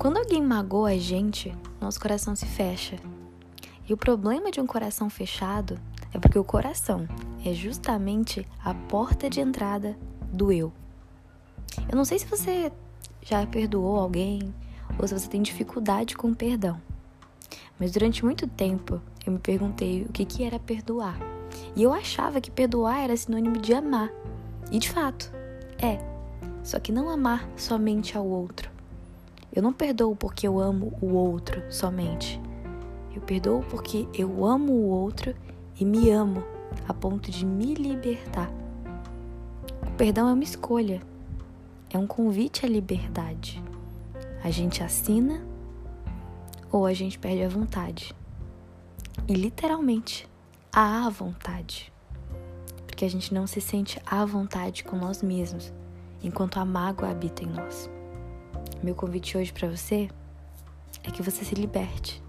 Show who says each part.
Speaker 1: Quando alguém magoa a gente, nosso coração se fecha. E o problema de um coração fechado é porque o coração é justamente a porta de entrada do eu. Eu não sei se você já perdoou alguém ou se você tem dificuldade com o perdão. Mas durante muito tempo eu me perguntei o que, que era perdoar. E eu achava que perdoar era sinônimo de amar. E de fato, é. Só que não amar somente ao outro. Eu não perdoo porque eu amo o outro somente. Eu perdoo porque eu amo o outro e me amo a ponto de me libertar. O perdão é uma escolha, é um convite à liberdade. A gente assina ou a gente perde a vontade. E literalmente, a vontade. Porque a gente não se sente à vontade com nós mesmos, enquanto a mágoa habita em nós. Meu convite hoje para você é que você se liberte